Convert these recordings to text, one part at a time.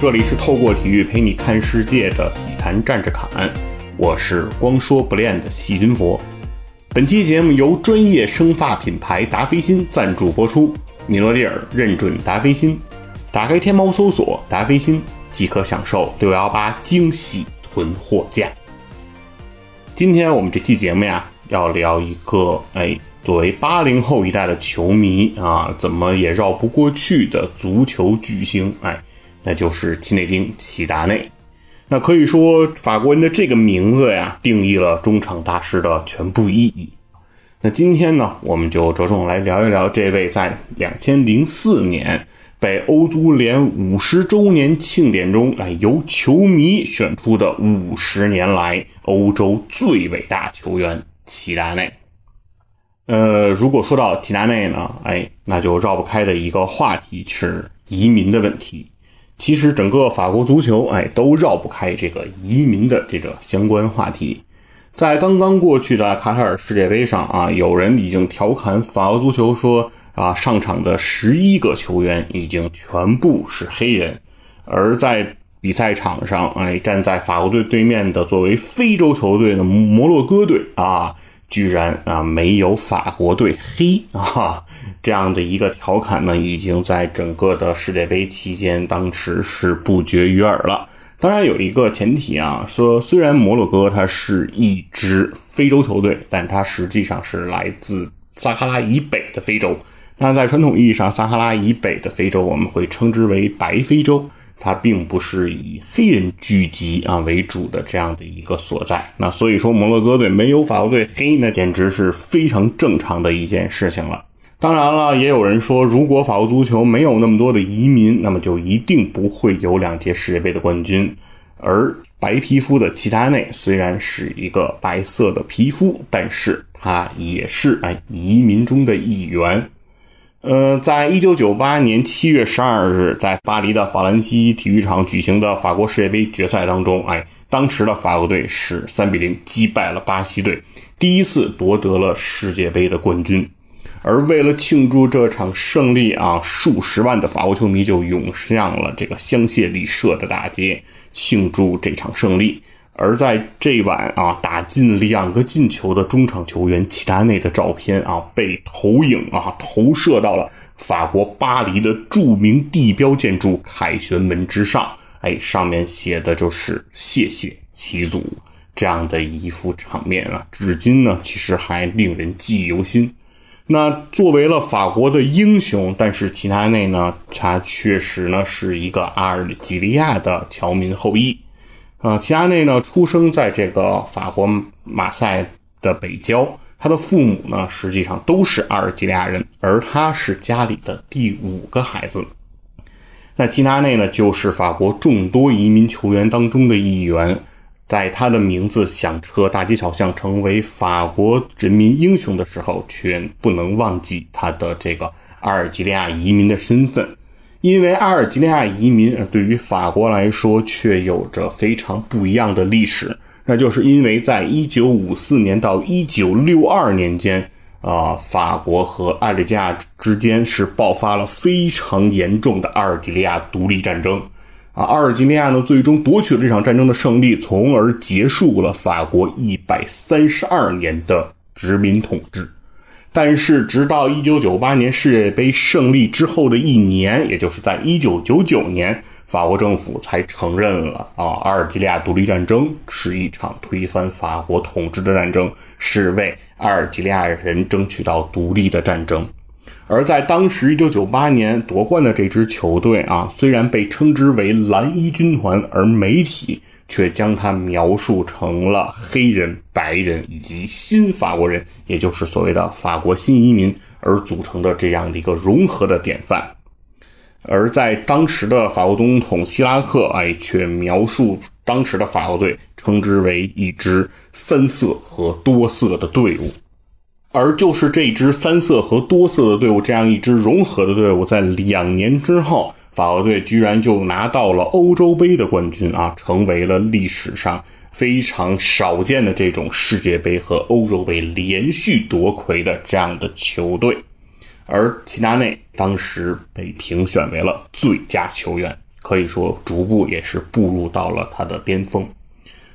这里是透过体育陪你看世界的体坛站着侃，我是光说不练的细菌佛。本期节目由专业生发品牌达霏欣赞助播出，米诺地尔认准达霏欣，打开天猫搜索达霏欣即可享受六幺八惊喜囤货价。今天我们这期节目呀，要聊一个哎。作为八零后一代的球迷啊，怎么也绕不过去的足球巨星，哎，那就是齐内丁·齐达内。那可以说，法国人的这个名字呀，定义了中场大师的全部意义。那今天呢，我们就着重来聊一聊这位在两千零四年被欧足联五十周年庆典中，哎，由球迷选出的五十年来欧洲最伟大球员齐达内。呃，如果说到齐达内呢，哎，那就绕不开的一个话题是移民的问题。其实整个法国足球，哎，都绕不开这个移民的这个相关话题。在刚刚过去的卡塔尔世界杯上啊，有人已经调侃法国足球说啊，上场的十一个球员已经全部是黑人。而在比赛场上，哎，站在法国队对面的作为非洲球队的摩洛哥队啊。居然啊没有法国队黑啊，这样的一个调侃呢，已经在整个的世界杯期间，当时是不绝于耳了。当然有一个前提啊，说虽然摩洛哥它是一支非洲球队，但它实际上是来自撒哈拉以北的非洲。那在传统意义上，撒哈拉以北的非洲我们会称之为白非洲。它并不是以黑人聚集啊为主的这样的一个所在，那所以说摩洛哥队没有法国队黑，那简直是非常正常的一件事情了。当然了，也有人说，如果法国足球没有那么多的移民，那么就一定不会有两届世界杯的冠军。而白皮肤的齐达内虽然是一个白色的皮肤，但是他也是哎移民中的一员。呃，在一九九八年七月十二日，在巴黎的法兰西体育场举行的法国世界杯决赛当中，哎，当时的法国队是三比零击败了巴西队，第一次夺得了世界杯的冠军。而为了庆祝这场胜利啊，数十万的法国球迷就涌向了这个香榭丽舍的大街，庆祝这场胜利。而在这晚啊，打进两个进球的中场球员齐达内的照片啊，被投影啊投射到了法国巴黎的著名地标建筑凯旋门之上。哎，上面写的就是“谢谢齐祖”这样的一幅场面啊，至今呢，其实还令人记忆犹新。那作为了法国的英雄，但是齐达内呢，他确实呢是一个阿尔及利亚的侨民后裔。啊，齐达内呢，出生在这个法国马赛的北郊，他的父母呢，实际上都是阿尔及利亚人，而他是家里的第五个孩子。那齐达内呢，就是法国众多移民球员当中的一员，在他的名字响彻大街小巷，成为法国人民英雄的时候，却不能忘记他的这个阿尔及利亚移民的身份。因为阿尔及利亚移民对于法国来说却有着非常不一样的历史，那就是因为在1954年到1962年间，啊，法国和阿尔及利亚之间是爆发了非常严重的阿尔及利亚独立战争，啊，阿尔及利亚呢最终夺取了这场战争的胜利，从而结束了法国132年的殖民统治。但是，直到一九九八年世界杯胜利之后的一年，也就是在一九九九年，法国政府才承认了啊，阿尔及利亚独立战争是一场推翻法国统治的战争，是为阿尔及利亚人争取到独立的战争。而在当时一九九八年夺冠的这支球队啊，虽然被称之为蓝衣军团，而媒体。却将他描述成了黑人、白人以及新法国人，也就是所谓的法国新移民而组成的这样的一个融合的典范。而在当时的法国总统希拉克，哎，却描述当时的法国队称之为一支三色和多色的队伍。而就是这支三色和多色的队伍，这样一支融合的队伍，在两年之后。法国队居然就拿到了欧洲杯的冠军啊，成为了历史上非常少见的这种世界杯和欧洲杯连续夺魁的这样的球队。而齐达内当时被评选为了最佳球员，可以说逐步也是步入到了他的巅峰。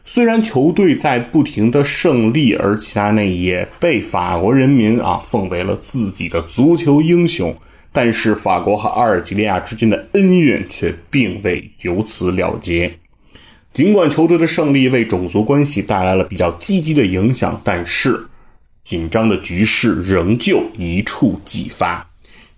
虽然球队在不停的胜利，而齐达内也被法国人民啊奉为了自己的足球英雄，但是法国和阿尔及利亚之间的恩怨却并未由此了结。尽管球队的胜利为种族关系带来了比较积极的影响，但是紧张的局势仍旧一触即发。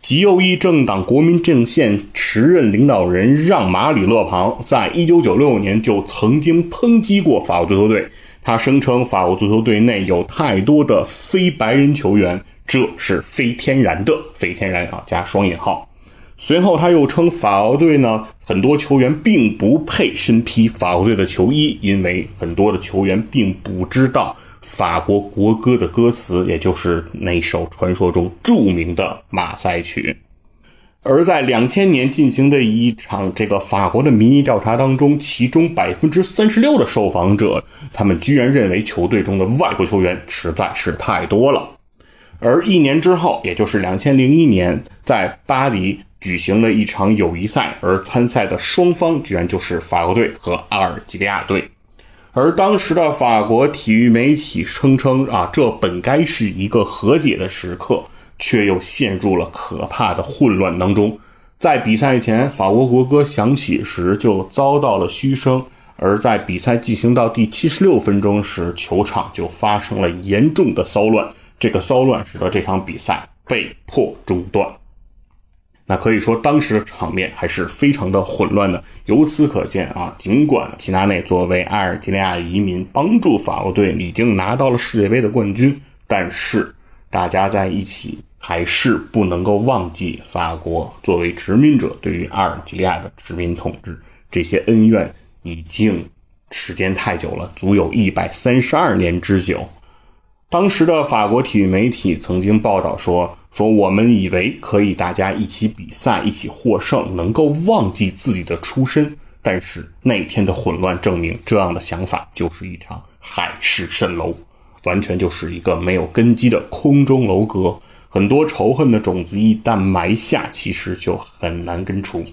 极右翼政党国民阵线时任领导人让·马里勒庞在1996年就曾经抨击过法国足球队，他声称法国足球队内有太多的非白人球员，这是非天然的，非天然啊加双引号。随后他又称法国队呢很多球员并不配身披法国队的球衣，因为很多的球员并不知道。法国国歌的歌词，也就是那首传说中著名的马赛曲。而在两千年进行的一场这个法国的民意调查当中，其中百分之三十六的受访者，他们居然认为球队中的外国球员实在是太多了。而一年之后，也就是两千零一年，在巴黎举行了一场友谊赛，而参赛的双方居然就是法国队和阿尔及利亚队。而当时的法国体育媒体声称啊，这本该是一个和解的时刻，却又陷入了可怕的混乱当中。在比赛前，法国国歌响起时就遭到了嘘声；而在比赛进行到第七十六分钟时，球场就发生了严重的骚乱。这个骚乱使得这场比赛被迫中断。那可以说，当时的场面还是非常的混乱的。由此可见啊，尽管齐达内作为阿尔及利亚移民帮助法国队已经拿到了世界杯的冠军，但是大家在一起还是不能够忘记法国作为殖民者对于阿尔及利亚的殖民统治，这些恩怨已经时间太久了，足有一百三十二年之久。当时的法国体育媒体曾经报道说。说我们以为可以大家一起比赛，一起获胜，能够忘记自己的出身。但是那天的混乱证明，这样的想法就是一场海市蜃楼，完全就是一个没有根基的空中楼阁。很多仇恨的种子一旦埋下，其实就很难根除。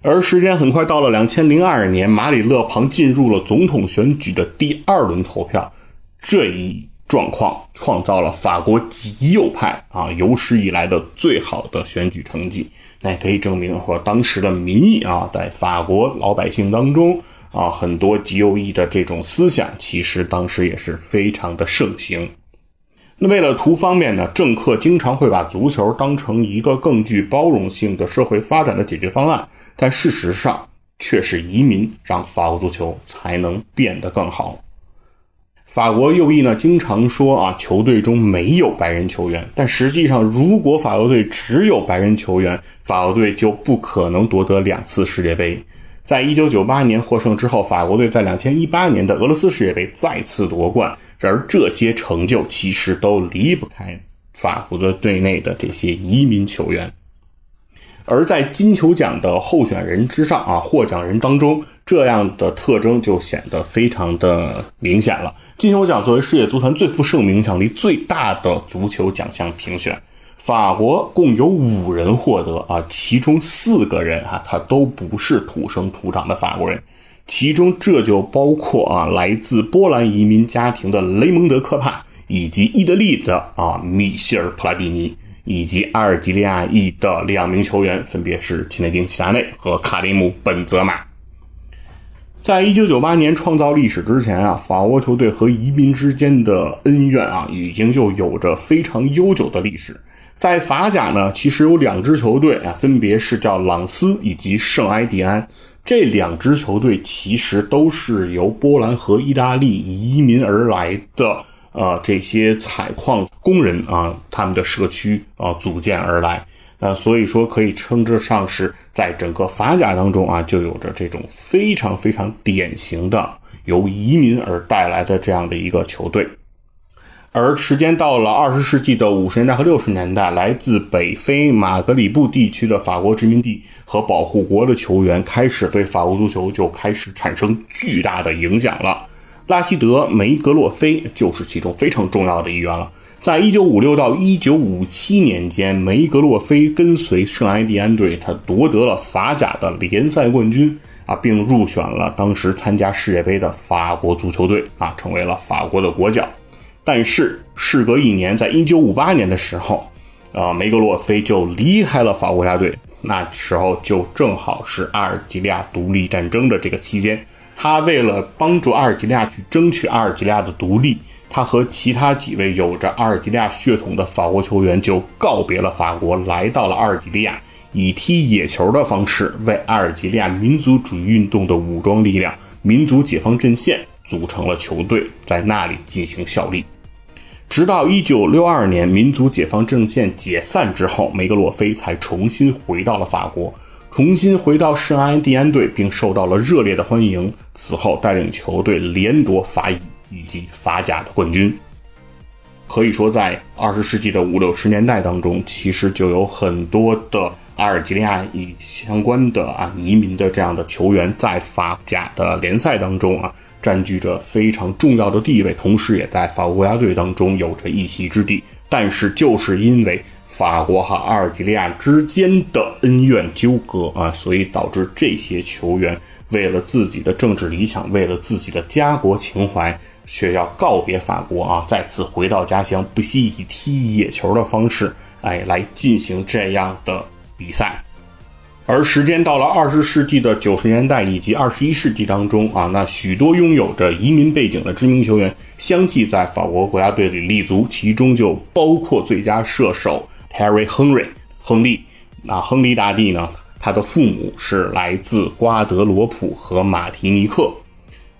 而时间很快到了两千零二年，马里勒庞进入了总统选举的第二轮投票，这一。状况创造了法国极右派啊有史以来的最好的选举成绩，那也可以证明说当时的民意啊，在法国老百姓当中啊，很多极右翼的这种思想，其实当时也是非常的盛行。那为了图方便呢，政客经常会把足球当成一个更具包容性的社会发展的解决方案，但事实上却是移民让法国足球才能变得更好。法国右翼呢，经常说啊，球队中没有白人球员。但实际上，如果法国队只有白人球员，法国队就不可能夺得两次世界杯。在一九九八年获胜之后，法国队在两千一八年的俄罗斯世界杯再次夺冠。然而，这些成就其实都离不开法国的队内的这些移民球员。而在金球奖的候选人之上啊，获奖人当中，这样的特征就显得非常的明显了。金球奖作为世界足坛最负盛名、影响力最大的足球奖项评选，法国共有五人获得啊，其中四个人啊，他都不是土生土长的法国人，其中这就包括啊，来自波兰移民家庭的雷蒙德·科帕，以及意大利的啊米歇尔·普拉蒂尼。以及阿尔及利亚裔的两名球员，分别是齐内丁·齐达内和卡利姆·本泽马。在一九九八年创造历史之前啊，法国球队和移民之间的恩怨啊，已经就有着非常悠久的历史。在法甲呢，其实有两支球队啊，分别是叫朗斯以及圣埃蒂安。这两支球队其实都是由波兰和意大利移民而来的。呃，这些采矿工人啊，他们的社区啊组建而来，那所以说可以称得上是在整个法甲当中啊，就有着这种非常非常典型的由移民而带来的这样的一个球队。而时间到了二十世纪的五十年代和六十年代，来自北非马格里布地区的法国殖民地和保护国的球员开始对法国足球就开始产生巨大的影响了。拉希德·梅格洛菲就是其中非常重要的一员了。在一九五六到一九五七年间，梅格洛菲跟随圣埃蒂安队，他夺得了法甲的联赛冠军啊，并入选了当时参加世界杯的法国足球队啊，成为了法国的国脚。但是事隔一年，在一九五八年的时候，啊，梅格洛菲就离开了法国国家队。那时候就正好是阿尔及利亚独立战争的这个期间，他为了帮助阿尔及利亚去争取阿尔及利亚的独立。他和其他几位有着阿尔及利亚血统的法国球员就告别了法国，来到了阿尔及利亚，以踢野球的方式为阿尔及利亚民族主义运动的武装力量——民族解放阵线组成了球队，在那里进行效力。直到1962年民族解放阵线解散之后，梅格洛菲才重新回到了法国，重新回到圣安蒂安队，并受到了热烈的欢迎。此后，带领球队连夺法乙。以及法甲的冠军，可以说在二十世纪的五六十年代当中，其实就有很多的阿尔及利亚以相关的啊移民的这样的球员在法甲的联赛当中啊占据着非常重要的地位，同时也在法国国家队当中有着一席之地。但是就是因为法国和阿尔及利亚之间的恩怨纠葛啊，所以导致这些球员为了自己的政治理想，为了自己的家国情怀。却要告别法国啊，再次回到家乡，不惜以踢野球的方式，哎，来进行这样的比赛。而时间到了二十世纪的九十年代以及二十一世纪当中啊，那许多拥有着移民背景的知名球员相继在法国国家队里立足，其中就包括最佳射手 Terry Henry 亨利。那亨利大帝呢，他的父母是来自瓜德罗普和马提尼克。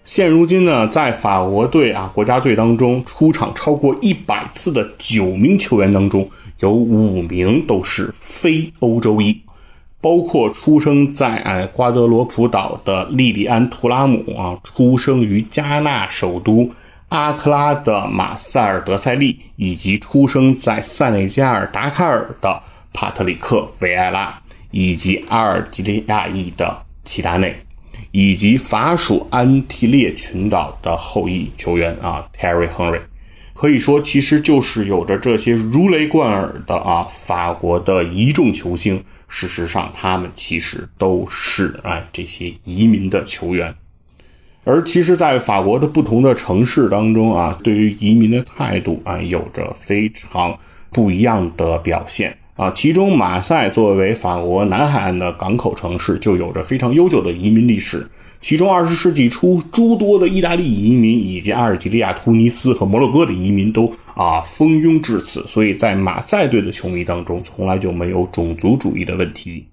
现如今呢，在法国队啊国家队当中出场超过一百次的九名球员当中，有五名都是非欧洲裔，包括出生在哎瓜德罗普岛的莉莉安·图拉姆啊，出生于加纳首都阿克拉的马塞尔·德塞利，以及出生在塞内加尔达喀尔的帕特里克·维埃拉，以及阿尔及利亚裔的齐达内。以及法属安提列群岛的后裔球员啊，Terry Henry，可以说其实就是有着这些如雷贯耳的啊，法国的一众球星。事实上，他们其实都是啊这些移民的球员。而其实，在法国的不同的城市当中啊，对于移民的态度啊，有着非常不一样的表现。啊，其中马赛作为法国南海岸的港口城市，就有着非常悠久的移民历史。其中，二十世纪初，诸多的意大利移民以及阿尔及利亚、突尼斯和摩洛哥的移民都啊蜂拥至此，所以在马赛队的球迷当中，从来就没有种族主义的问题。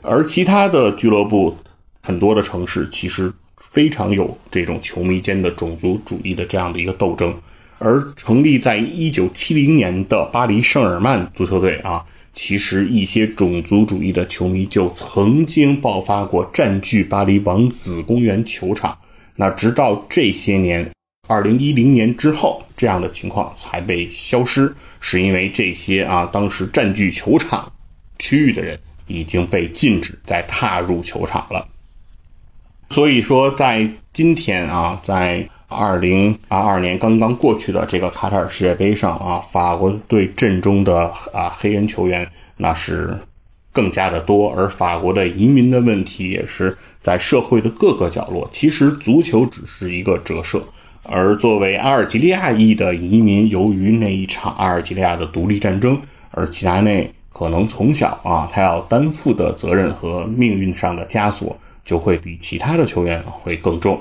而其他的俱乐部，很多的城市其实非常有这种球迷间的种族主义的这样的一个斗争。而成立在一九七零年的巴黎圣日曼足球队啊，其实一些种族主义的球迷就曾经爆发过占据巴黎王子公园球场。那直到这些年，二零一零年之后，这样的情况才被消失，是因为这些啊当时占据球场区域的人已经被禁止再踏入球场了。所以说，在今天啊，在二零二二年刚刚过去的这个卡塔尔世界杯上啊，法国队阵中的啊黑人球员那是更加的多，而法国的移民的问题也是在社会的各个角落。其实足球只是一个折射，而作为阿尔及利亚裔的移民，由于那一场阿尔及利亚的独立战争，而齐达内可能从小啊他要担负的责任和命运上的枷锁就会比其他的球员会更重。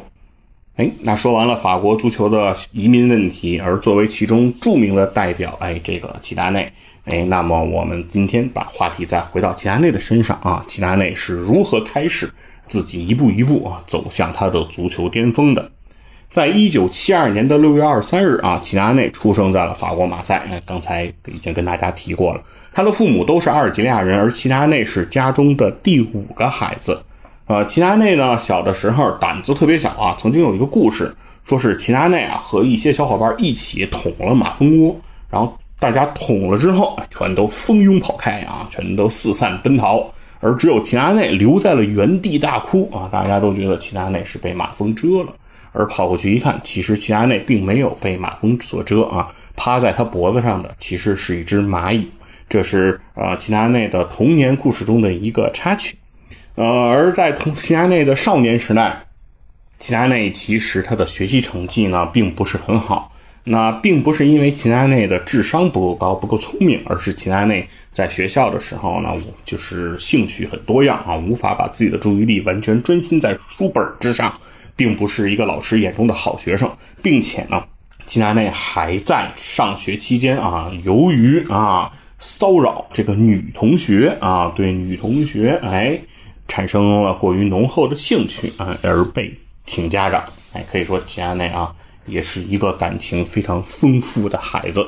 哎，那说完了法国足球的移民问题，而作为其中著名的代表，哎，这个齐达内，哎，那么我们今天把话题再回到齐达内的身上啊，齐达内是如何开始自己一步一步啊走向他的足球巅峰的？在一九七二年的六月二十三日啊，齐达内出生在了法国马赛。哎，刚才已经跟大家提过了，他的父母都是阿尔及利亚人，而齐达内是家中的第五个孩子。呃，齐达内呢，小的时候胆子特别小啊。曾经有一个故事，说是齐达内啊和一些小伙伴一起捅了马蜂窝，然后大家捅了之后，全都蜂拥跑开啊，全都四散奔逃。而只有齐达内留在了原地大哭啊！大家都觉得齐达内是被马蜂蛰了，而跑过去一看，其实齐达内并没有被马蜂所蛰啊，趴在他脖子上的其实是一只蚂蚁。这是呃齐达内的童年故事中的一个插曲。呃，而在同齐达内的少年时代，齐达内其实他的学习成绩呢并不是很好。那并不是因为齐达内的智商不够高、不够聪明，而是齐达内在学校的时候呢，就是兴趣很多样啊，无法把自己的注意力完全专心在书本之上，并不是一个老师眼中的好学生，并且呢，齐达内还在上学期间啊，由于啊骚扰这个女同学啊，对女同学哎产生了过于浓厚的兴趣啊，而被请家长，哎，可以说齐达内啊。也是一个感情非常丰富的孩子，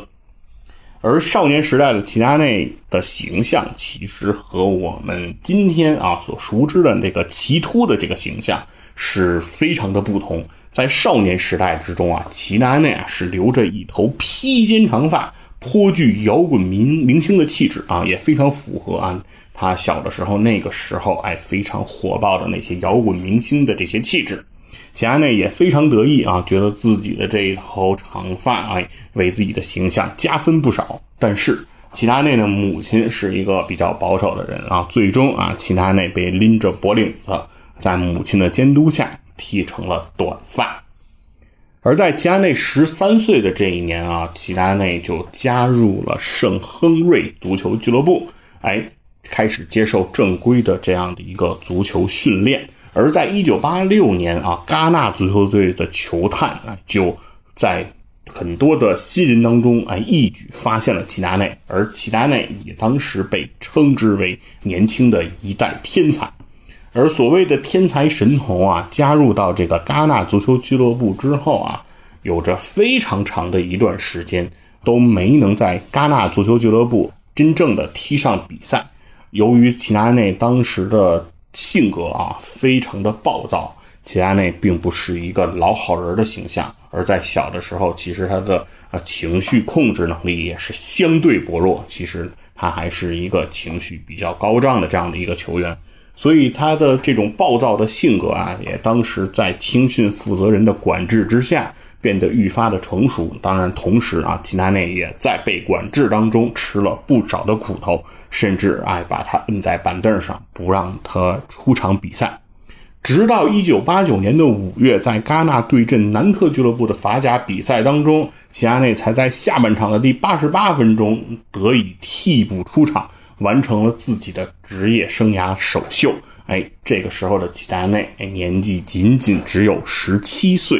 而少年时代的齐达内的形象，其实和我们今天啊所熟知的那个齐突的这个形象是非常的不同。在少年时代之中啊，齐达内啊是留着一头披肩长发，颇具摇滚明明星的气质啊，也非常符合啊他小的时候那个时候哎非常火爆的那些摇滚明星的这些气质。齐达内也非常得意啊，觉得自己的这一头长发哎，为自己的形象加分不少。但是齐达内的母亲是一个比较保守的人啊，最终啊，齐达内被拎着脖领子，在母亲的监督下剃成了短发。而在齐达内十三岁的这一年啊，齐达内就加入了圣亨瑞足球俱乐部，哎，开始接受正规的这样的一个足球训练。而在一九八六年啊，戛纳足球队的球探啊，就在很多的新人当中啊，一举发现了齐达内，而齐达内也当时被称之为年轻的一代天才。而所谓的天才神童啊，加入到这个戛纳足球俱乐部之后啊，有着非常长的一段时间都没能在戛纳足球俱乐部真正的踢上比赛。由于齐达内当时的性格啊，非常的暴躁。齐达内并不是一个老好人的形象，而在小的时候，其实他的呃情绪控制能力也是相对薄弱。其实他还是一个情绪比较高涨的这样的一个球员，所以他的这种暴躁的性格啊，也当时在青训负责人的管制之下。变得愈发的成熟，当然，同时啊，齐达内也在被管制当中吃了不少的苦头，甚至哎把他摁在板凳上，不让他出场比赛。直到一九八九年的五月，在戛纳对阵南特俱乐部的法甲比赛当中，齐达内才在下半场的第八十八分钟得以替补出场，完成了自己的职业生涯首秀。哎，这个时候的齐达内，哎，年纪仅仅只有十七岁。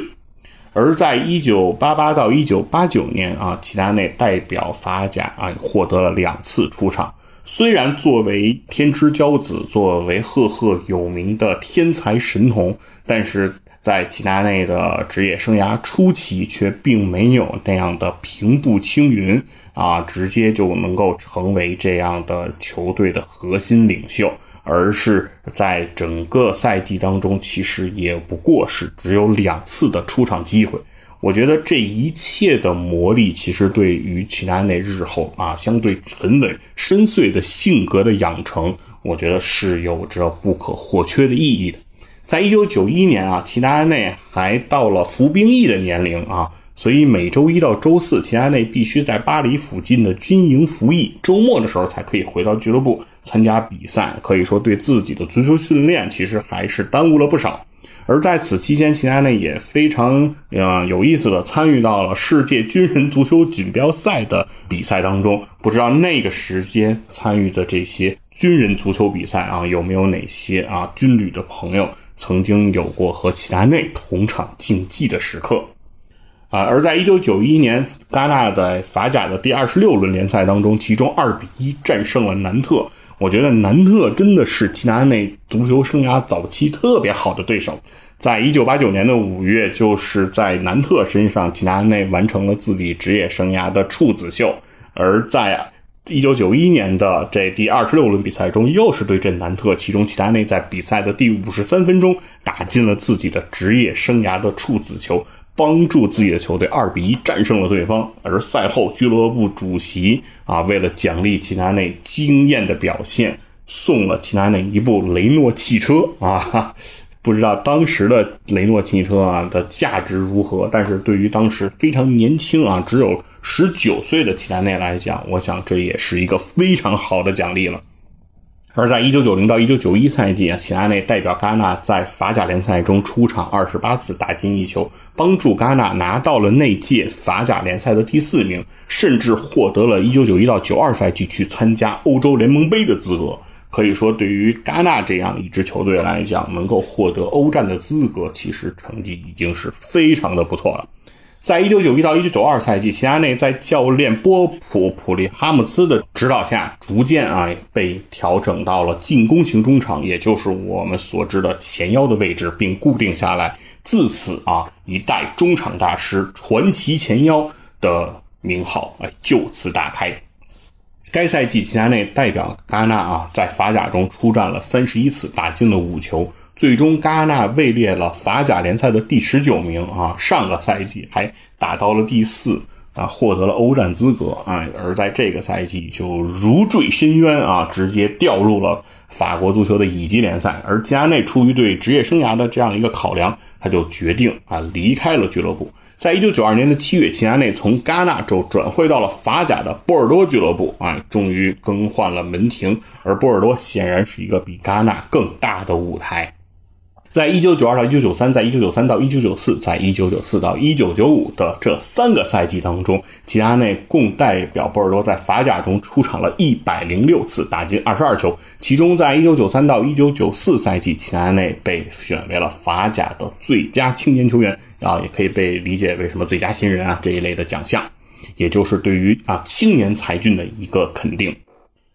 而在一九八八到一九八九年啊，齐达内代表法甲啊获得了两次出场。虽然作为天之骄子，作为赫赫有名的天才神童，但是在齐达内的职业生涯初期，却并没有那样的平步青云啊，直接就能够成为这样的球队的核心领袖。而是在整个赛季当中，其实也不过是只有两次的出场机会。我觉得这一切的磨砺，其实对于齐达内日后啊相对沉稳深邃的性格的养成，我觉得是有着不可或缺的意义的。在一九九一年啊，齐达内还到了服兵役的年龄啊。所以每周一到周四，齐达内必须在巴黎附近的军营服役，周末的时候才可以回到俱乐部参加比赛。可以说，对自己的足球训练其实还是耽误了不少。而在此期间，齐达内也非常呃有意思的参与到了世界军人足球锦标赛的比赛当中。不知道那个时间参与的这些军人足球比赛啊，有没有哪些啊军旅的朋友曾经有过和齐达内同场竞技的时刻？啊，而在一九九一年，戛纳在法甲的第二十六轮联赛当中，其中二比一战胜了南特。我觉得南特真的是齐达内足球生涯早期特别好的对手。在一九八九年的五月，就是在南特身上，齐达内完成了自己职业生涯的处子秀。而在一九九一年的这第二十六轮比赛中，又是对阵南特，其中齐达内在比赛的第五十三分钟打进了自己的职业生涯的处子球。帮助自己的球队二比一战胜了对方，而赛后俱乐部主席啊，为了奖励齐达内惊艳的表现，送了齐达内一部雷诺汽车啊。不知道当时的雷诺汽车啊的价值如何，但是对于当时非常年轻啊，只有十九岁的齐达内来讲，我想这也是一个非常好的奖励了。而在1990到1991赛季啊，齐达内代表戛纳在法甲联赛中出场28次，打进一球，帮助戛纳拿到了那届法甲联赛的第四名，甚至获得了1991到92赛季去参加欧洲联盟杯的资格。可以说，对于戛纳这样一支球队来讲，能够获得欧战的资格，其实成绩已经是非常的不错了。在一九九一到一九九二赛季，齐达内在教练波普普利哈姆斯的指导下，逐渐啊被调整到了进攻型中场，也就是我们所知的前腰的位置，并固定下来。自此啊，一代中场大师、传奇前腰的名号哎就此打开。该赛季，齐达内代表戛纳啊，在法甲中出战了三十一次，打进了五球，最终戛纳位列了法甲联赛的第十九名啊。上个赛季还打到了第四啊，获得了欧战资格啊。而在这个赛季就如坠深渊啊，直接掉入了法国足球的乙级联赛。而齐达内出于对职业生涯的这样一个考量，他就决定啊离开了俱乐部。在一九九二年的七月，齐达内从戛纳州转会到了法甲的波尔多俱乐部，啊，终于更换了门庭。而波尔多显然是一个比戛纳更大的舞台。在一九九二到一九九三，在一九九三到一九九四，在一九九四到一九九五的这三个赛季当中，齐达内共代表波尔多在法甲中出场了一百零六次，打进二十二球。其中，在一九九三到一九九四赛季，齐达内被选为了法甲的最佳青年球员啊，也可以被理解为什么最佳新人啊这一类的奖项，也就是对于啊青年才俊的一个肯定。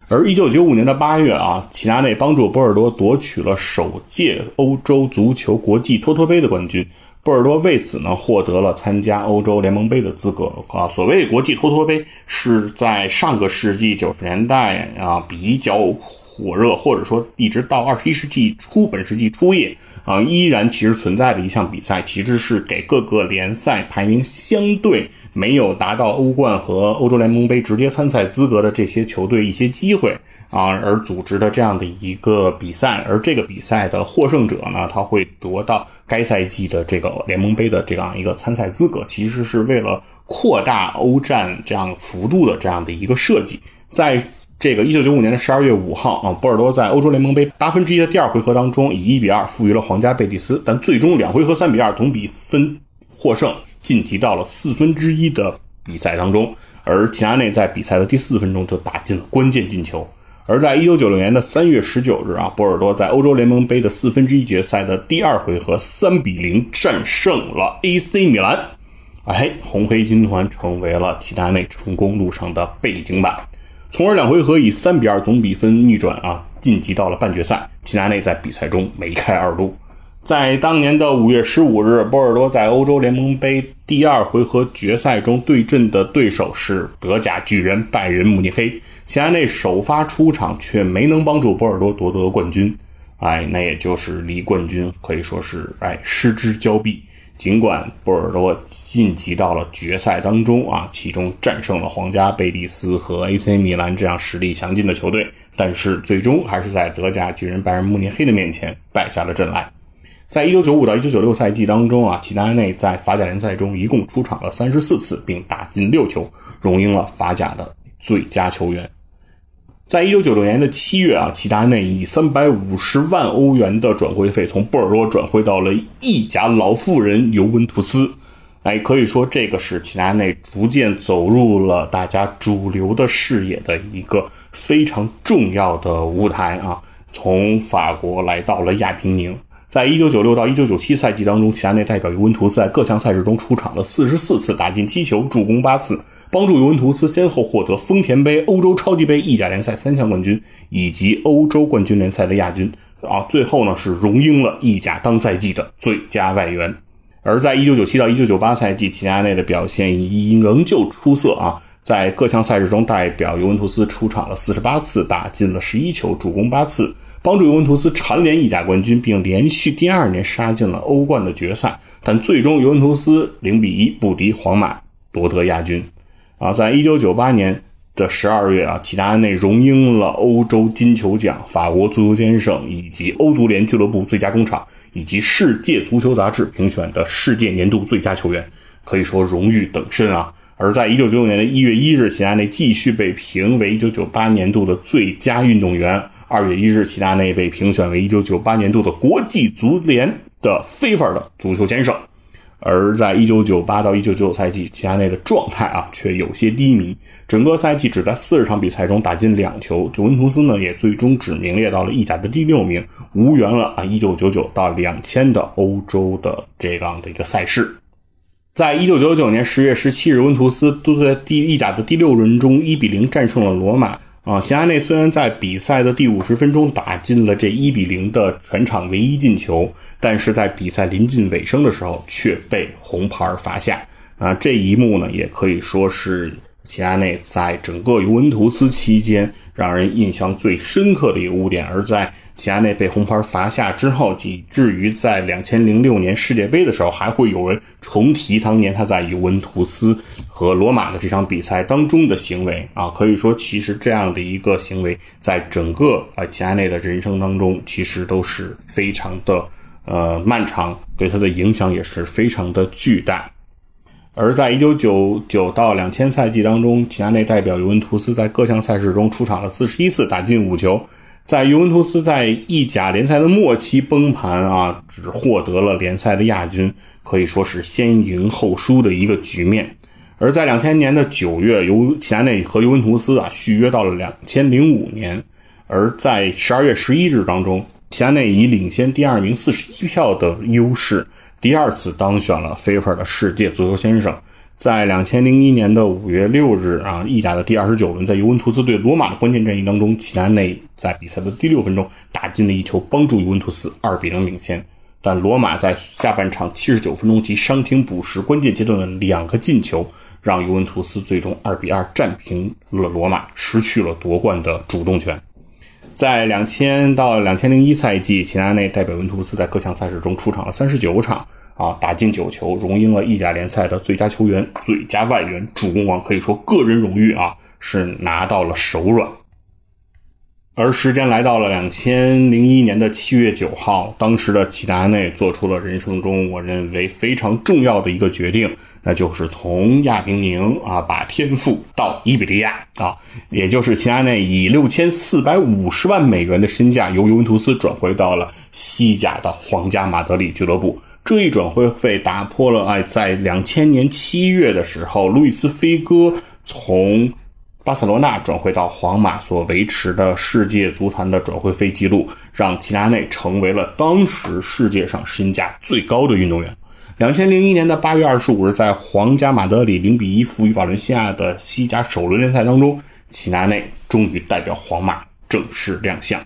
而一九九五年的八月啊，齐达内帮助波尔多夺取了首届欧洲足球国际托托杯的冠军。波尔多为此呢获得了参加欧洲联盟杯的资格啊。所谓国际托托杯，是在上个世纪九十年代啊比较火热，或者说一直到二十一世纪初、本世纪初叶啊依然其实存在的一项比赛，其实是给各个联赛排名相对。没有达到欧冠和欧洲联盟杯直接参赛资格的这些球队一些机会啊，而组织的这样的一个比赛，而这个比赛的获胜者呢，他会得到该赛季的这个联盟杯的这样一个参赛资格，其实是为了扩大欧战这样幅度的这样的一个设计。在这个一九九五年的十二月五号啊，波尔多在欧洲联盟杯八分之一的第二回合当中以一比二负于了皇家贝蒂斯，但最终两回合三比二总比分获胜。晋级到了四分之一的比赛当中，而齐达内在比赛的第四分钟就打进了关键进球。而在一九九六年的三月十九日啊，波尔多在欧洲联盟杯的四分之一决赛的第二回合三比零战胜了 AC 米兰，哎，红黑军团成为了齐达内成功路上的背景板，从而两回合以三比二总比分逆转啊，晋级到了半决赛。齐达内在比赛中梅开二度。在当年的五月十五日，波尔多在欧洲联盟杯第二回合决赛中对阵的对手是德甲巨人拜仁慕尼黑。齐达内首发出场，却没能帮助波尔多夺得冠军。哎，那也就是离冠军可以说是哎失之交臂。尽管波尔多晋级到了决赛当中啊，其中战胜了皇家贝蒂斯和 AC 米兰这样实力强劲的球队，但是最终还是在德甲巨人拜仁慕尼黑的面前败下了阵来。在一九九五到一九九六赛季当中啊，齐达内在法甲联赛中一共出场了三十四次，并打进六球，荣膺了法甲的最佳球员。在一九九六年的七月啊，齐达内以三百五十万欧元的转会费从波尔多转会到了意甲老妇人尤文图斯。哎，可以说这个是齐达内逐渐走入了大家主流的视野的一个非常重要的舞台啊！从法国来到了亚平宁。在一九九六到一九九七赛季当中，齐达内代表尤文图斯在各项赛事中出场了四十四次，打进七球，助攻八次，帮助尤文图斯先后获得丰田杯、欧洲超级杯、意甲联赛三项冠军，以及欧洲冠军联赛的亚军。啊，最后呢是荣膺了意甲当赛季的最佳外援。而在一九九七到一九九八赛季，齐达内的表现仍旧出色啊，在各项赛事中代表尤文图斯出场了四十八次，打进了十一球，助攻八次。帮助尤文图斯蝉联意甲冠军，并连续第二年杀进了欧冠的决赛，但最终尤文图斯零比一不敌皇马夺得亚军。啊，在一九九八年，的十二月啊，齐达内荣膺了欧洲金球奖、法国足球先生以及欧足联俱乐部最佳中场，以及世界足球杂志评选的世界年度最佳球员，可以说荣誉等身啊。而在一九九九年的一月一日，齐达内继续被评为一九九八年度的最佳运动员。二月一日，齐达内被评选为一九九八年度的国际足联的非法的足球先生。而在一九九八到一九九九赛季，齐达内的状态啊却有些低迷，整个赛季只在四十场比赛中打进两球。尤文图斯呢也最终只名列到了意甲的第六名，无缘了啊一九九九到两千的欧洲的这样的一个赛事。在一九九九年十月十七日，温图斯都在第意甲的第六轮中一比零战胜了罗马。啊，齐达内虽然在比赛的第五十分钟打进了这一比零的全场唯一进球，但是在比赛临近尾声的时候却被红牌罚下。啊，这一幕呢，也可以说是齐达内在整个尤文图斯期间让人印象最深刻的一个污点。而在齐达内被红牌罚下之后，以至于在两千零六年世界杯的时候，还会有人重提当年他在尤文图斯和罗马的这场比赛当中的行为啊。可以说，其实这样的一个行为，在整个啊齐达内的人生当中，其实都是非常的呃漫长，对他的影响也是非常的巨大。而在一九九九到两千赛季当中，齐达内代表尤文图斯在各项赛事中出场了四十一次，打进五球。在尤文图斯在意甲联赛的末期崩盘啊，只获得了联赛的亚军，可以说是先赢后输的一个局面。而在两千年的九月，尤齐达内和尤文图斯啊续约到了两千零五年。而在十二月十一日当中，齐达内以领先第二名四十一票的优势，第二次当选了 FIFA 的世界足球先生。在两千零一年的五月六日啊，意甲的第二十九轮，在尤文图斯对罗马的关键战役当中，齐达内在比赛的第六分钟打进了一球，帮助尤文图斯二比零领先。但罗马在下半场七十九分钟及伤停补时关键阶段的两个进球，让尤文图斯最终二比二战平了罗马，失去了夺冠的主动权。在两千到两千零一赛季，齐达内代表尤文图斯在各项赛事中出场了三十九场。啊，打进九球，荣膺了意甲联赛的最佳球员、最佳外援、助攻王，可以说个人荣誉啊是拿到了手软。而时间来到了两千零一年的七月九号，当时的齐达内做出了人生中我认为非常重要的一个决定，那就是从亚平宁啊把天赋到伊比利亚啊，也就是齐达内以六千四百五十万美元的身价由尤文图斯转回到了西甲的皇家马德里俱乐部。这一转会费打破了哎，在两千年七月的时候，路易斯·菲戈从巴塞罗那转会到皇马所维持的世界足坛的转会费记录，让齐达内成为了当时世界上身价最高的运动员。两千零一年的八月二十五日，在皇家马德里零比一负于瓦伦西亚的西甲首轮联赛当中，齐达内终于代表皇马正式亮相。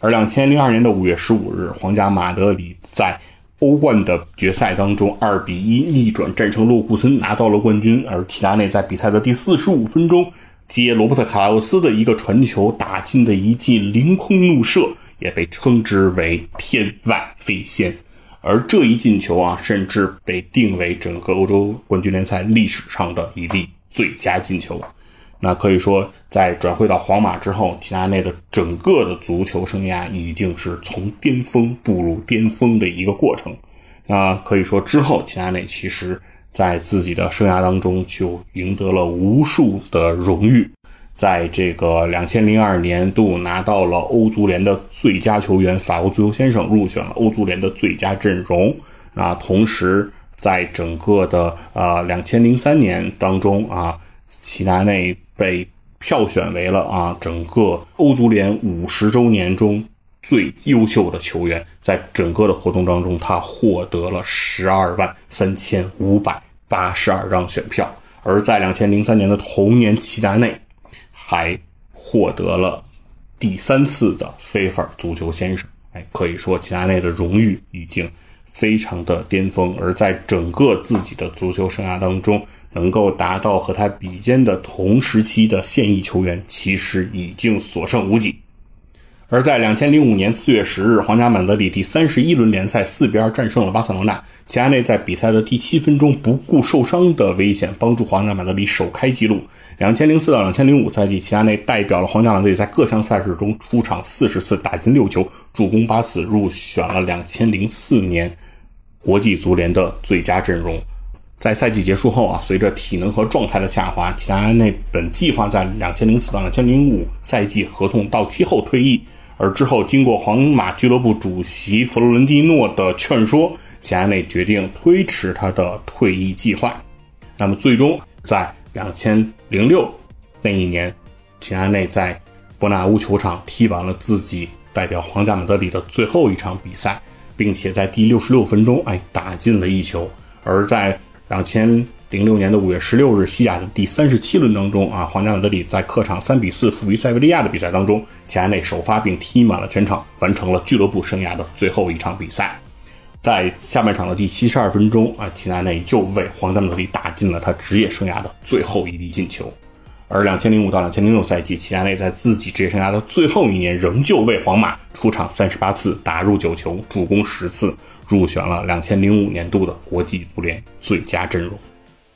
而两千零二年的五月十五日，皇家马德里在欧冠的决赛当中，二比一逆转战胜洛库森，拿到了冠军。而齐达内在比赛的第四十五分钟接罗伯特卡洛斯的一个传球打进的一记凌空怒射，也被称之为天外飞仙。而这一进球啊，甚至被定为整个欧洲冠军联赛历史上的一粒最佳进球。那可以说，在转会到皇马之后，齐达内的整个的足球生涯已经是从巅峰步入巅峰的一个过程。那可以说之后，齐达内其实在自己的生涯当中就赢得了无数的荣誉，在这个两千零二年度拿到了欧足联的最佳球员、法国足球先生，入选了欧足联的最佳阵容。啊，同时在整个的呃两千零三年当中啊，齐达内。被票选为了啊，整个欧足联五十周年中最优秀的球员。在整个的活动当中，他获得了十二万三千五百八十二张选票。而在两千零三年的同年，齐达内还获得了第三次的非法足球先生。哎，可以说齐达内的荣誉已经非常的巅峰。而在整个自己的足球生涯当中，能够达到和他比肩的同时期的现役球员，其实已经所剩无几。而在两千零五年四月十日，皇家马德里第三十一轮联赛四比二战胜了巴塞罗那。齐达内在比赛的第七分钟不顾受伤的危险，帮助皇家马德里首开纪录。两千零四到两千零五赛季，齐达内代表了皇家马德里在各项赛事中出场四十次，打进六球，助攻八次，入选了两千零四年国际足联的最佳阵容。在赛季结束后啊，随着体能和状态的下滑，齐达内本计划在两千零四到两千零五赛季合同到期后退役。而之后，经过皇马俱乐部主席弗洛伦蒂诺的劝说，齐达内决定推迟他的退役计划。那么，最终在两千零六那一年，齐达内在伯纳乌球场踢完了自己代表皇家马德里的最后一场比赛，并且在第六十六分钟，哎，打进了一球。而在两千。零六年的五月十六日，西甲的第三十七轮当中啊，皇家马德里在客场三比四负于塞维利亚的比赛当中，齐达内首发并踢满了全场，完成了俱乐部生涯的最后一场比赛。在下半场的第七十二分钟啊，齐达内又为皇家马德里打进了他职业生涯的最后一粒进球。而两千零五到两千零六赛季，齐达内在自己职业生涯的最后一年，仍旧为皇马出场三十八次，打入九球，助攻十次，入选了两千零五年度的国际足联最佳阵容。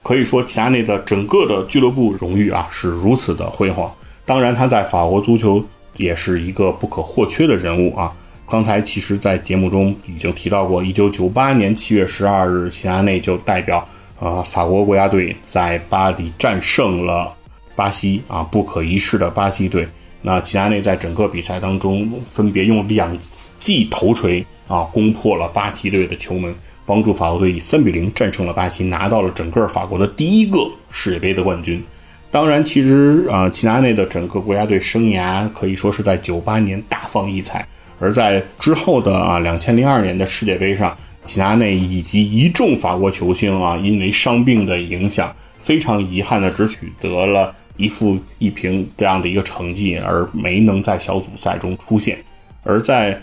可以说，齐达内的整个的俱乐部荣誉啊是如此的辉煌。当然，他在法国足球也是一个不可或缺的人物啊。刚才其实，在节目中已经提到过，一九九八年七月十二日，齐达内就代表呃法国国家队在巴黎战胜了巴西啊，不可一世的巴西队。那齐达内在整个比赛当中，分别用两记头锤啊，攻破了巴西队的球门。帮助法国队以三比零战胜了巴西，拿到了整个法国的第一个世界杯的冠军。当然，其实啊，齐达内的整个国家队生涯可以说是在九八年大放异彩，而在之后的啊两千零二年的世界杯上，齐达内以及一众法国球星啊，因为伤病的影响，非常遗憾的只取得了一负一平这样的一个成绩，而没能在小组赛中出现。而在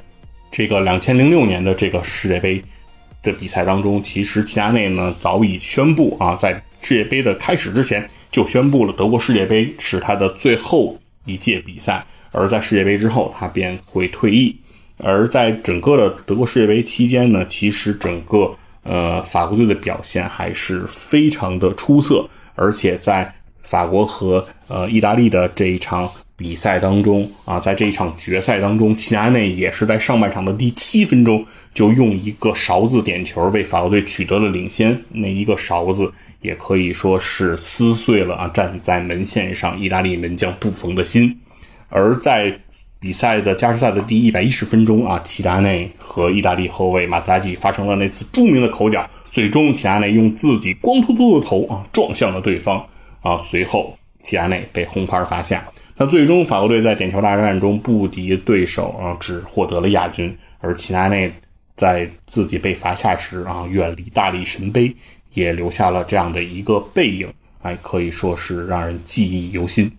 这个两千零六年的这个世界杯。的比赛当中，其实齐达内呢早已宣布啊，在世界杯的开始之前就宣布了德国世界杯是他的最后一届比赛，而在世界杯之后他便会退役。而在整个的德国世界杯期间呢，其实整个呃法国队的表现还是非常的出色，而且在法国和呃意大利的这一场比赛当中啊，在这一场决赛当中，齐达内也是在上半场的第七分钟。就用一个勺子点球为法国队取得了领先，那一个勺子也可以说是撕碎了啊站在门线上意大利门将布冯的心。而在比赛的加时赛的第一百一十分钟啊，齐达内和意大利后卫马特拉吉发生了那次著名的口角，最终齐达内用自己光秃秃的头啊撞向了对方啊，随后齐达内被红牌罚下。那最终法国队在点球大战中不敌对手啊，只获得了亚军，而齐达内。在自己被罚下时啊，远离大力神杯，也留下了这样的一个背影，哎，可以说是让人记忆犹新。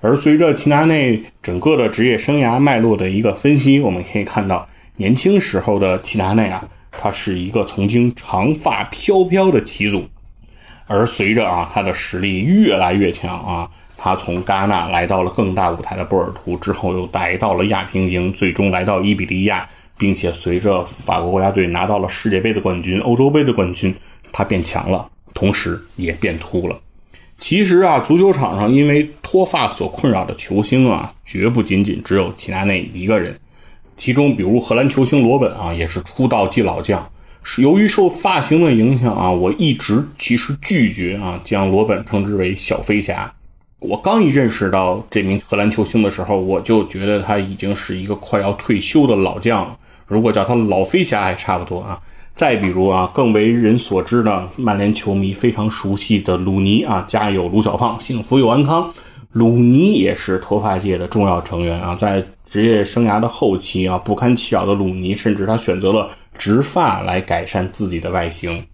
而随着齐达内整个的职业生涯脉络的一个分析，我们可以看到，年轻时候的齐达内啊，他是一个曾经长发飘飘的齐祖，而随着啊他的实力越来越强啊，他从戛纳来到了更大舞台的波尔图之后，又来到了亚平宁，最终来到伊比利亚。并且随着法国国家队拿到了世界杯的冠军、欧洲杯的冠军，他变强了，同时也变秃了。其实啊，足球场上因为脱发所困扰的球星啊，绝不仅仅只有齐达内一个人。其中，比如荷兰球星罗本啊，也是出道即老将。是由于受发型的影响啊，我一直其实拒绝啊将罗本称之为小飞侠。我刚一认识到这名荷兰球星的时候，我就觉得他已经是一个快要退休的老将了。如果叫他老飞侠还差不多啊。再比如啊，更为人所知的曼联球迷非常熟悉的鲁尼啊，家有鲁小胖，幸福又安康。鲁尼也是脱发界的重要成员啊，在职业生涯的后期啊，不堪其扰的鲁尼，甚至他选择了植发来改善自己的外形。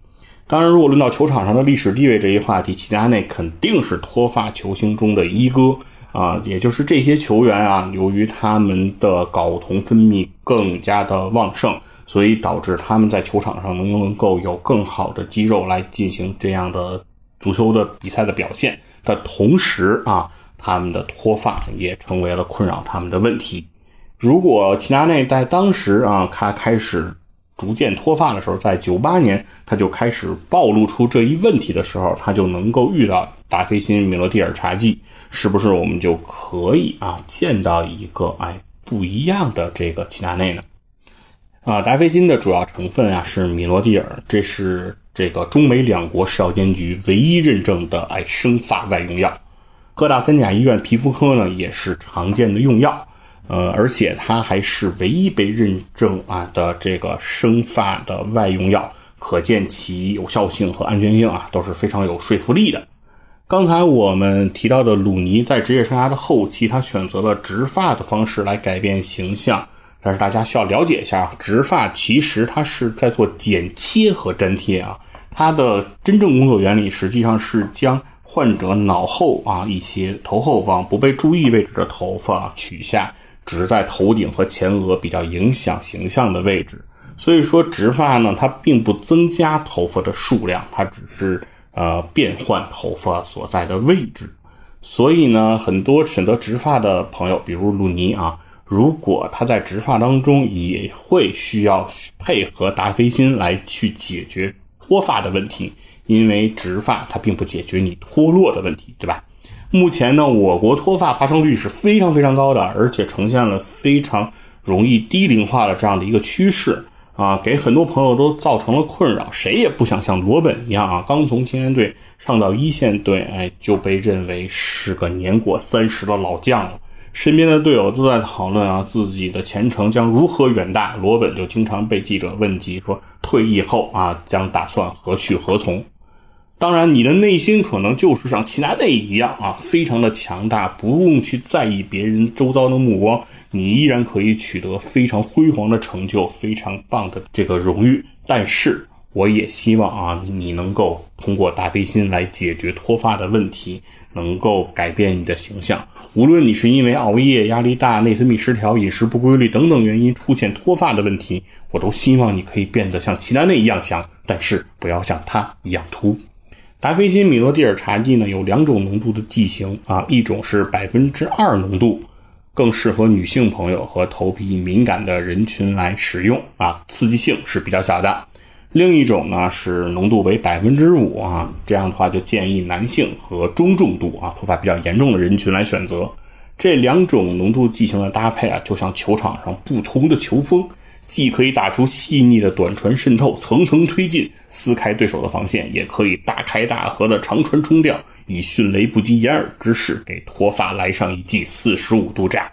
当然，如果论到球场上的历史地位这一话题，齐达内肯定是脱发球星中的一哥啊。也就是这些球员啊，由于他们的睾酮分泌更加的旺盛，所以导致他们在球场上能能够有更好的肌肉来进行这样的足球的比赛的表现的同时啊，他们的脱发也成为了困扰他们的问题。如果齐达内在当时啊，他开始逐渐脱发的时候，在九八年他就开始暴露出这一问题的时候，他就能够遇到达菲欣米罗蒂尔茶剂，是不是我们就可以啊见到一个哎不一样的这个齐达内呢？啊，达菲欣的主要成分啊是米罗蒂尔，这是这个中美两国食药监局唯一认证的哎生发外用药，各大三甲医院皮肤科呢也是常见的用药。呃，而且它还是唯一被认证啊的这个生发的外用药，可见其有效性和安全性啊都是非常有说服力的。刚才我们提到的鲁尼在职业生涯的后期，他选择了植发的方式来改变形象，但是大家需要了解一下，植发其实它是在做剪切和粘贴啊，它的真正工作原理实际上是将患者脑后啊一些头后方不被注意位置的头发取下。只是在头顶和前额比较影响形象的位置，所以说植发呢，它并不增加头发的数量，它只是呃变换头发所在的位置。所以呢，很多选择植发的朋友，比如鲁尼啊，如果他在植发当中也会需要配合达霏欣来去解决脱发的问题，因为植发它并不解决你脱落的问题，对吧？目前呢，我国脱发发生率是非常非常高的，而且呈现了非常容易低龄化的这样的一个趋势啊，给很多朋友都造成了困扰。谁也不想像罗本一样啊，刚从青年队上到一线队，哎，就被认为是个年过三十的老将了。身边的队友都在讨论啊，自己的前程将如何远大。罗本就经常被记者问及说，退役后啊，将打算何去何从？当然，你的内心可能就是像齐达内一样啊，非常的强大，不用去在意别人周遭的目光，你依然可以取得非常辉煌的成就，非常棒的这个荣誉。但是，我也希望啊，你能够通过大背心来解决脱发的问题，能够改变你的形象。无论你是因为熬夜、压力大、内分泌失调、饮食不规律等等原因出现脱发的问题，我都希望你可以变得像齐达内一样强，但是不要像他一样秃。达霏欣米诺地尔茶剂呢有两种浓度的剂型啊，一种是百分之二浓度，更适合女性朋友和头皮敏感的人群来使用啊，刺激性是比较小的。另一种呢是浓度为百分之五啊，这样的话就建议男性和中重度啊脱发比较严重的人群来选择。这两种浓度剂型的搭配啊，就像球场上不同的球风。既可以打出细腻的短传渗透，层层推进，撕开对手的防线；也可以大开大合的长传冲吊，以迅雷不及掩耳之势给脱发来上一记四十五度炸。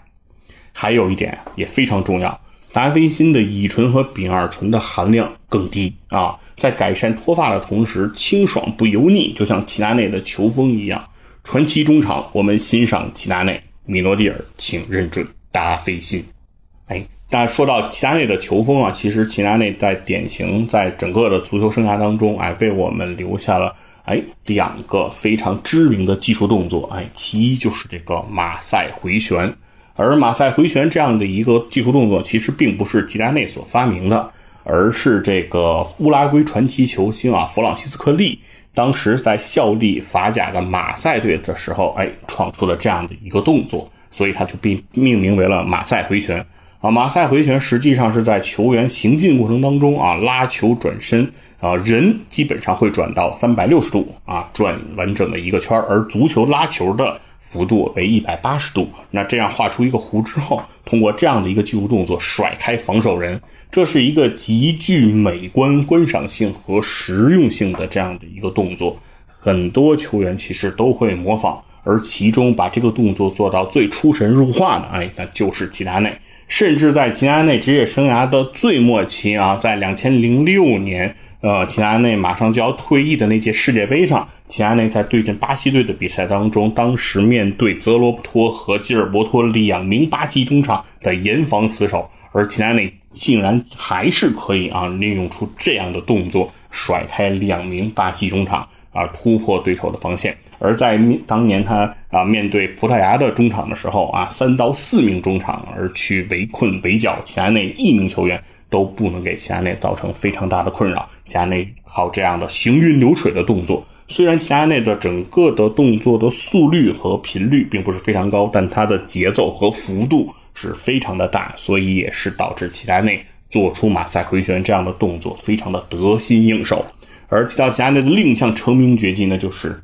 还有一点也非常重要，达霏欣的乙醇和丙二醇的含量更低啊，在改善脱发的同时，清爽不油腻，就像齐达内的球风一样。传奇中场，我们欣赏齐达内，米诺蒂尔，请认准达霏欣。那。说到齐达内的球风啊，其实齐达内在典型在整个的足球生涯当中，哎，为我们留下了哎两个非常知名的技术动作，哎，其一就是这个马赛回旋，而马赛回旋这样的一个技术动作，其实并不是齐达内所发明的，而是这个乌拉圭传奇球星啊弗朗西斯科利当时在效力法甲的马赛队的时候，哎，创出了这样的一个动作，所以他就被命名为了马赛回旋。啊，马赛回旋实际上是在球员行进过程当中啊，拉球转身啊，人基本上会转到三百六十度啊，转完整的一个圈而足球拉球的幅度为一百八十度。那这样画出一个弧之后，通过这样的一个技术动作甩开防守人，这是一个极具美观观赏性和实用性的这样的一个动作，很多球员其实都会模仿，而其中把这个动作做到最出神入化的，哎，那就是齐达内。甚至在齐达内职业生涯的最末期啊，在两千零六年，呃，齐达内马上就要退役的那届世界杯上，齐达内在对阵巴西队的比赛当中，当时面对泽罗伯托和基尔伯托两名巴西中场的严防死守，而齐达内竟然还是可以啊，利用出这样的动作，甩开两名巴西中场。啊，突破对手的防线。而在当年他啊面对葡萄牙的中场的时候啊，三到四名中场而去围困围剿齐达内一名球员都不能给齐达内造成非常大的困扰。齐达内靠这样的行云流水的动作，虽然齐达内的整个的动作的速率和频率并不是非常高，但他的节奏和幅度是非常的大，所以也是导致齐达内做出马赛回旋这样的动作非常的得心应手。而提到齐达内的另一项成名绝技呢，就是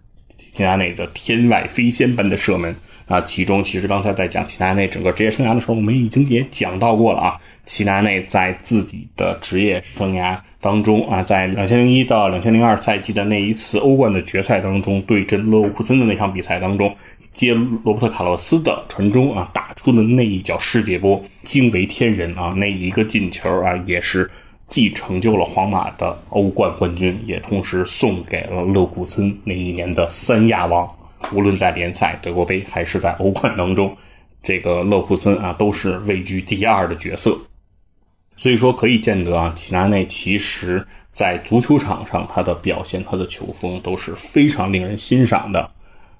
齐达内的天外飞仙般的射门。啊，其中其实刚才在讲齐达内整个职业生涯的时候，我们已经也讲到过了啊。齐达内在自己的职业生涯当中啊，在两千零一到两千零二赛季的那一次欧冠的决赛当中，对阵勒沃库森的那场比赛当中，接罗伯特卡洛斯的传中啊，打出的那一脚世界波惊为天人啊，那一个进球啊，也是既成就了皇马的欧冠冠军，也同时送给了勒库森那一年的三亚王。无论在联赛、德国杯还是在欧冠当中，这个勒库森啊都是位居第二的角色。所以说可以见得啊，齐达内其实在足球场上他的表现、他的球风都是非常令人欣赏的。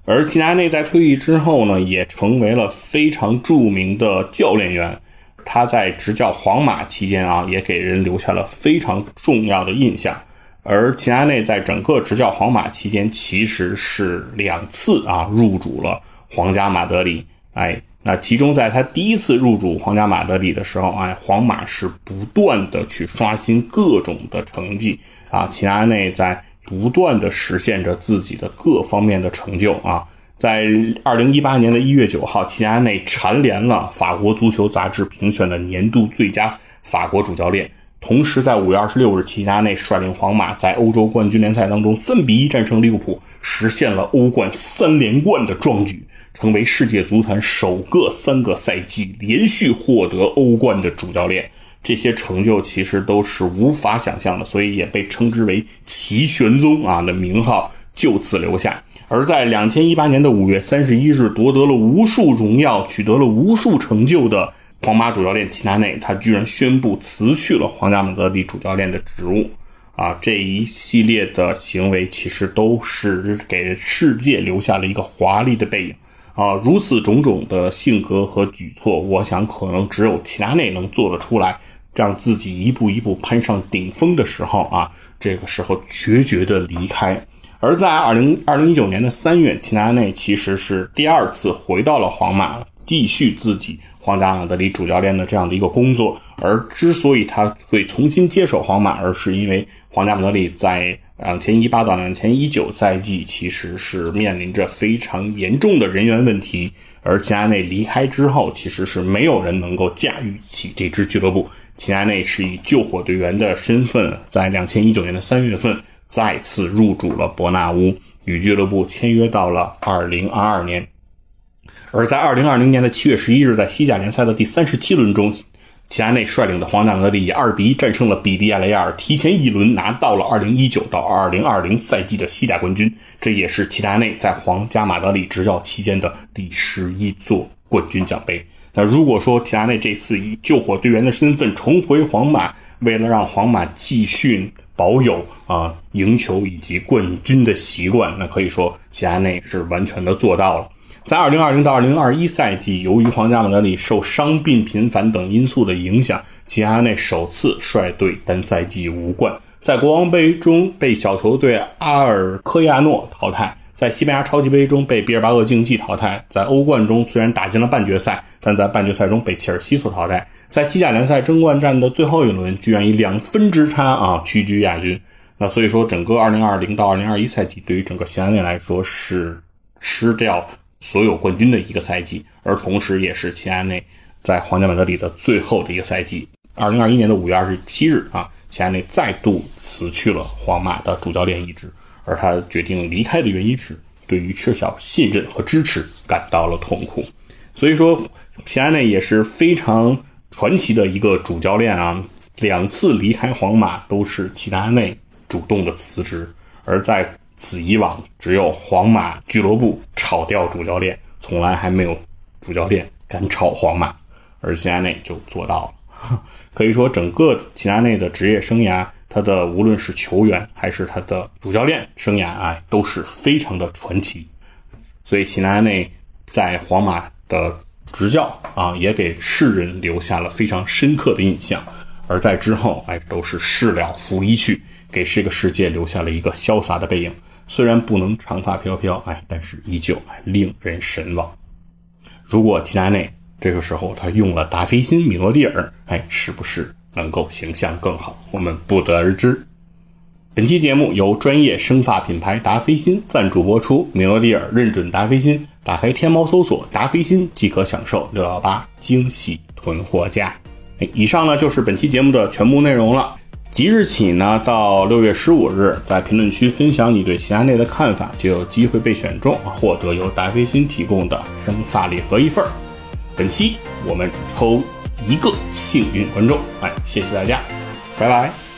而齐达内在退役之后呢，也成为了非常著名的教练员。他在执教皇马期间啊，也给人留下了非常重要的印象。而齐达内在整个执教皇马期间，其实是两次啊入主了皇家马德里。哎，那其中在他第一次入主皇家马德里的时候，哎，皇马是不断的去刷新各种的成绩啊。齐达内在不断的实现着自己的各方面的成就啊。在二零一八年的一月九号，齐达内蝉联了法国足球杂志评选的年度最佳法国主教练。同时，在五月二十六日，齐达内率领皇马在欧洲冠军联赛当中三比一战胜利物浦，实现了欧冠三连冠的壮举，成为世界足坛首个三个赛季连续获得欧冠的主教练。这些成就其实都是无法想象的，所以也被称之为“齐玄宗”啊的名号就此留下。而在两千一八年的五月三十一日，夺得了无数荣耀，取得了无数成就的。皇马主教练齐达内，他居然宣布辞去了皇家马德里主教练的职务，啊，这一系列的行为其实都是给世界留下了一个华丽的背影，啊，如此种种的性格和举措，我想可能只有齐达内能做得出来，让自己一步一步攀上顶峰的时候，啊，这个时候决绝的离开。而在二零二零一九年的三月，齐达内其实是第二次回到了皇马。继续自己皇家马德里主教练的这样的一个工作，而之所以他会重新接手皇马，而是因为皇家马德里在两千一八到两千一九赛季其实是面临着非常严重的人员问题，而齐达内离开之后，其实是没有人能够驾驭起这支俱乐部。齐达内是以救火队员的身份，在两千一九年的三月份再次入主了伯纳乌，与俱乐部签约到了二零二二年。而在二零二零年的七月十一日，在西甲联赛的第三十七轮中，齐达内率领的皇家马德里以二比一战胜了比利亚雷亚尔，提前一轮拿到了二零一九到二零二零赛季的西甲冠军。这也是齐达内在皇家马德里执教期间的第十一座冠军奖杯。那如果说齐达内这次以救火队员的身份重回皇马，为了让皇马继续保有啊赢球以及冠军的习惯，那可以说齐达内是完全的做到了。在2020到2021赛季，由于皇家马德里受伤病频繁等因素的影响，齐达内首次率队单赛季无冠。在国王杯中被小球队阿尔科亚诺淘汰，在西班牙超级杯中被毕尔巴鄂竞技淘汰，在欧冠中虽然打进了半决赛，但在半决赛中被切尔西所淘汰。在西甲联赛争冠战的最后一轮，居然以两分之差啊屈居亚军。那所以说，整个2020到2021赛季对于整个齐安内来说是失掉。所有冠军的一个赛季，而同时也是齐安内在皇家马德里的最后的一个赛季。二零二一年的五月二十七日啊，齐安内再度辞去了皇马的主教练一职，而他决定离开的原因是对于缺少信任和支持感到了痛苦。所以说，齐安内也是非常传奇的一个主教练啊，两次离开皇马都是齐达内主动的辞职，而在。此以往，只有皇马俱乐部炒掉主教练，从来还没有主教练敢炒皇马，而齐达内就做到了。可以说，整个齐达内的职业生涯，他的无论是球员还是他的主教练生涯啊，都是非常的传奇。所以，齐达内在皇马的执教啊，也给世人留下了非常深刻的印象。而在之后，哎，都是事了拂衣去，给这个世界留下了一个潇洒的背影。虽然不能长发飘飘，哎，但是依旧令人神往。如果齐达内这个时候他用了达霏欣、米诺地尔，哎，是不是能够形象更好？我们不得而知。本期节目由专业生发品牌达霏欣赞助播出，米诺地尔认准达霏欣，打开天猫搜索达霏欣即可享受六幺八惊喜囤货价。哎，以上呢就是本期节目的全部内容了。即日起呢，到六月十五日，在评论区分享你对其他内的看法，就有机会被选中，获得由达霏欣提供的生发礼盒一份本期我们只抽一个幸运观众，哎，谢谢大家，拜拜。